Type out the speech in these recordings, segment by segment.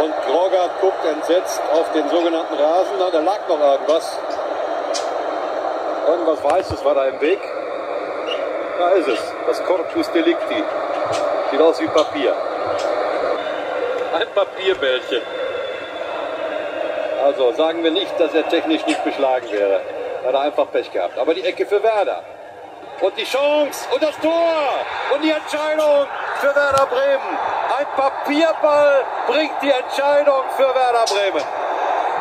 Und Grogert guckt entsetzt auf den sogenannten Rasen. Da lag noch irgendwas. Irgendwas Weißes war da im Weg. Da ist es. Das Corpus Delicti. Sieht aus wie Papier. Ein Papierbällchen. Also sagen wir nicht, dass er technisch nicht beschlagen wäre. Hat er einfach Pech gehabt. Aber die Ecke für Werder. Und die Chance und das Tor und die Entscheidung für Werder Bremen. Ein Papierball bringt die Entscheidung für Werder Bremen.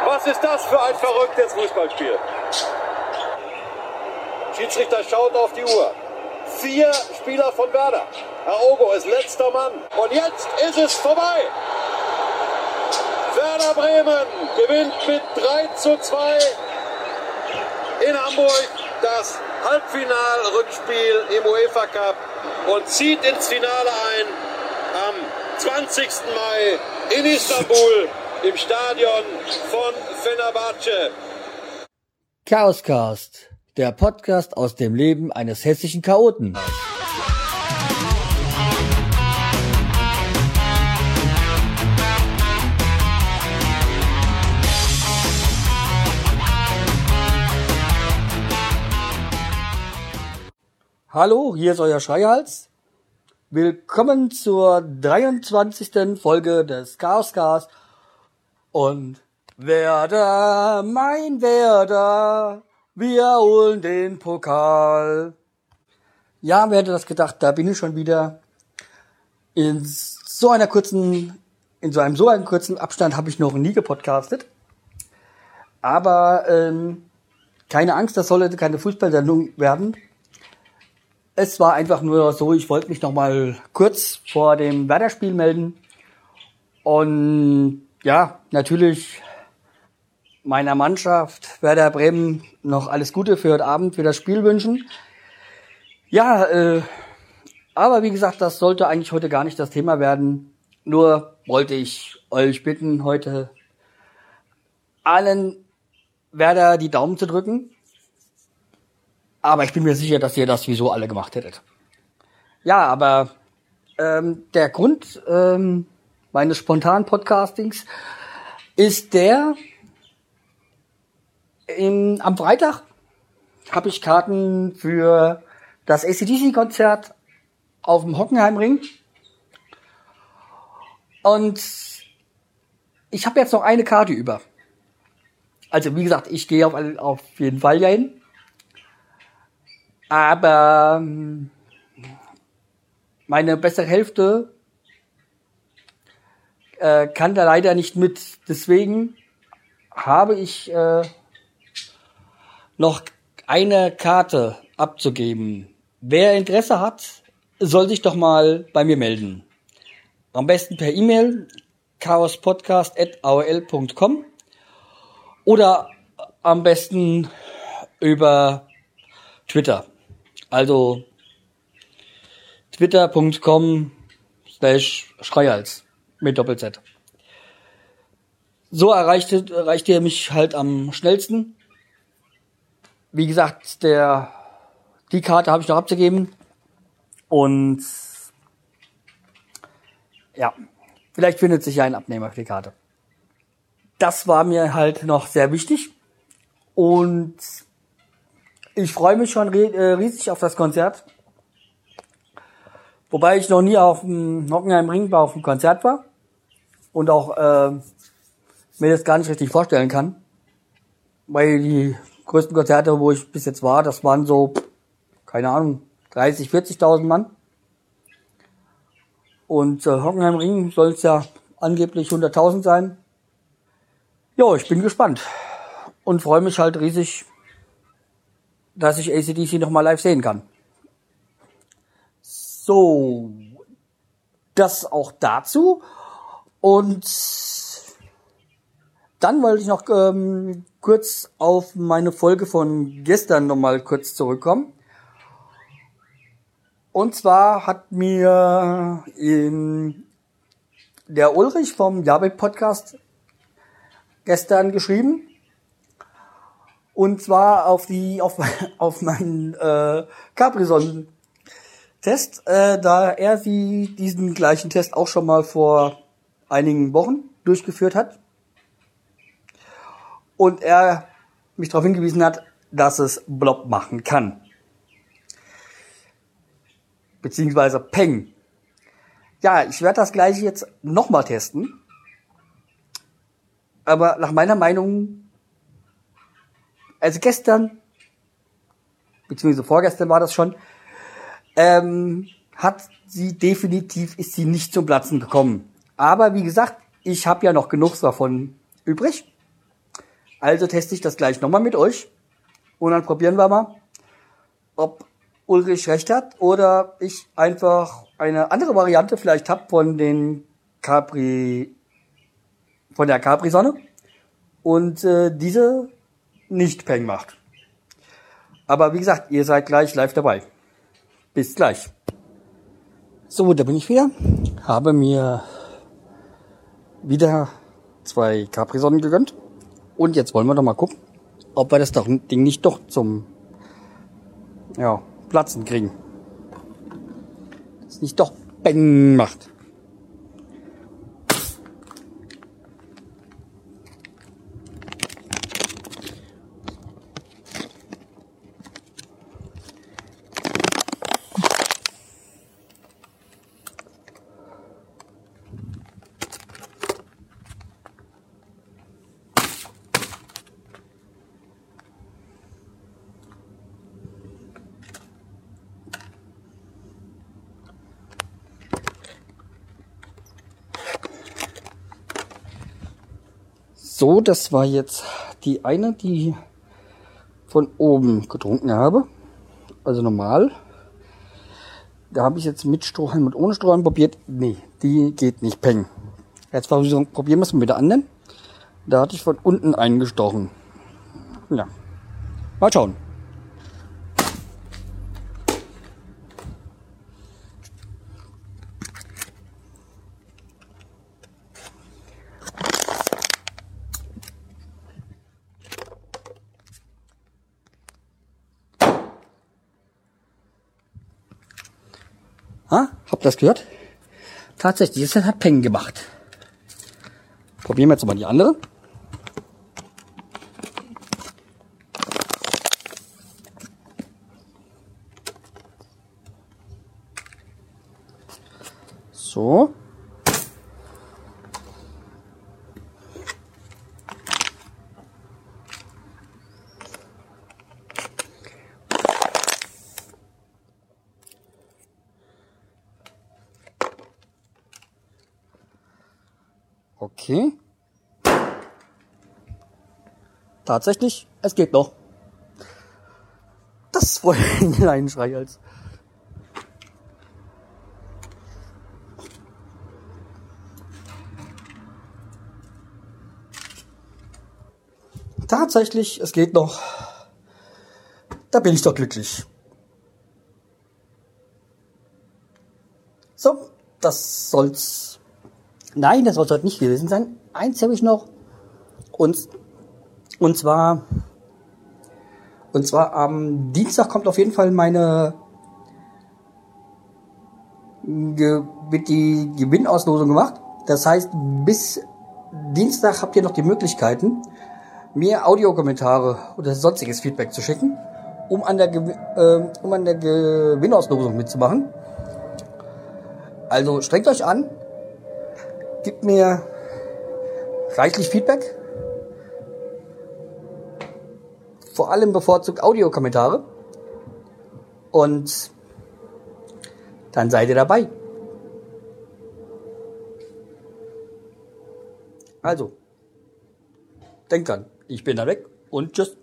Was ist das für ein verrücktes Fußballspiel? Schiedsrichter schaut auf die Uhr. Vier Spieler von Werder. Herr Ogo ist letzter Mann. Und jetzt ist es vorbei. Werder Bremen gewinnt mit 3 zu 2 in Hamburg das Halbfinalrückspiel im UEFA Cup und zieht ins Finale ein 20. Mai in Istanbul im Stadion von Fenerbahce. Chaoscast, der Podcast aus dem Leben eines hessischen Chaoten. Hallo, hier ist euer Schreihals. Willkommen zur 23. Folge des Chaoscast. Und Werder, mein Werder, wir holen den Pokal. Ja, wer hätte das gedacht, da bin ich schon wieder. In so einer kurzen, in so einem so einem kurzen Abstand habe ich noch nie gepodcastet. Aber ähm, keine Angst, das sollte keine Fußballsendung werden. Es war einfach nur so, ich wollte mich noch mal kurz vor dem Werder-Spiel melden. Und ja, natürlich meiner Mannschaft Werder Bremen noch alles Gute für heute Abend, für das Spiel wünschen. Ja, äh, aber wie gesagt, das sollte eigentlich heute gar nicht das Thema werden. Nur wollte ich euch bitten, heute allen Werder die Daumen zu drücken. Aber ich bin mir sicher, dass ihr das wieso alle gemacht hättet. Ja, aber ähm, der Grund ähm, meines spontanen Podcastings ist der, im, am Freitag habe ich Karten für das ACDC-Konzert auf dem Hockenheimring. Und ich habe jetzt noch eine Karte über. Also wie gesagt, ich gehe auf, auf jeden Fall ja hin. Aber ähm, meine bessere Hälfte äh, kann da leider nicht mit. Deswegen habe ich äh, noch eine Karte abzugeben. Wer Interesse hat, soll sich doch mal bei mir melden. Am besten per E-Mail chaospodcast.aol.com oder am besten über Twitter. Also twitter.com slash Schreihals mit Doppel-Z. So erreicht, erreicht ihr mich halt am schnellsten. Wie gesagt, der, die Karte habe ich noch abzugeben. Und ja, vielleicht findet sich ja ein Abnehmer für die Karte. Das war mir halt noch sehr wichtig. Und ich freue mich schon äh, riesig auf das Konzert. Wobei ich noch nie auf dem Hockenheim Ring auf dem Konzert war und auch äh, mir das gar nicht richtig vorstellen kann. Weil die größten Konzerte, wo ich bis jetzt war, das waren so, keine Ahnung, 30, 40.000 Mann. Und äh, Hockenheim Ring soll es ja angeblich 100.000 sein. Jo, ich bin gespannt und freue mich halt riesig dass ich ACDC nochmal live sehen kann. So, das auch dazu. Und dann wollte ich noch ähm, kurz auf meine Folge von gestern nochmal kurz zurückkommen. Und zwar hat mir in der Ulrich vom Jabek Podcast gestern geschrieben, und zwar auf die, auf, auf meinen äh, Capri-Sonnen-Test, äh, da er sie diesen gleichen Test auch schon mal vor einigen Wochen durchgeführt hat. Und er mich darauf hingewiesen hat, dass es Blob machen kann. Beziehungsweise Peng. Ja, ich werde das gleiche jetzt nochmal testen. Aber nach meiner Meinung, also gestern, beziehungsweise vorgestern war das schon, ähm, hat sie definitiv, ist sie nicht zum Platzen gekommen. Aber wie gesagt, ich habe ja noch genug davon übrig. Also teste ich das gleich nochmal mit euch. Und dann probieren wir mal, ob Ulrich recht hat oder ich einfach eine andere Variante vielleicht hab von den Capri, von der Capri-Sonne und äh, diese nicht Peng macht. Aber wie gesagt, ihr seid gleich live dabei. Bis gleich. So, da bin ich wieder. Habe mir wieder zwei Capri-Sonnen gegönnt. Und jetzt wollen wir doch mal gucken, ob wir das Ding nicht doch zum ja, Platzen kriegen. Das nicht doch Bang macht. So, das war jetzt die eine, die von oben getrunken habe. Also normal. Da habe ich jetzt mit Strohhalm und ohne Strohhalm probiert. Nee, die geht nicht peng. Jetzt probieren wir es mit der anderen. Da hatte ich von unten eingestochen. Ja. Mal schauen. Habt ihr das gehört? Tatsächlich, das hat Peng gemacht. Probieren wir jetzt mal die andere. So. Okay. Tatsächlich, es geht noch. Das wollte ich in einen Schrei als. Tatsächlich, es geht noch. Da bin ich doch glücklich. So, das soll's Nein, das soll es heute nicht gewesen sein. Eins habe ich noch. Und, und zwar, und zwar am Dienstag kommt auf jeden Fall meine, wird die Gewinnauslosung gemacht. Das heißt, bis Dienstag habt ihr noch die Möglichkeiten, mir Audiokommentare oder sonstiges Feedback zu schicken, um an der, äh, um an der Gewinnauslosung mitzumachen. Also strengt euch an, Gib mir reichlich Feedback. Vor allem bevorzugt Audiokommentare. Und dann seid ihr dabei. Also, denkt dran, ich bin da weg und tschüss.